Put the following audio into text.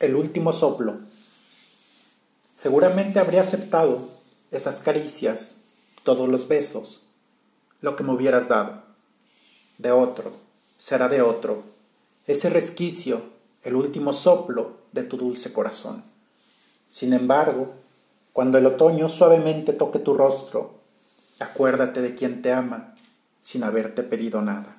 el último soplo. Seguramente habría aceptado esas caricias, todos los besos, lo que me hubieras dado. De otro, será de otro, ese resquicio, el último soplo de tu dulce corazón. Sin embargo, cuando el otoño suavemente toque tu rostro, acuérdate de quien te ama sin haberte pedido nada.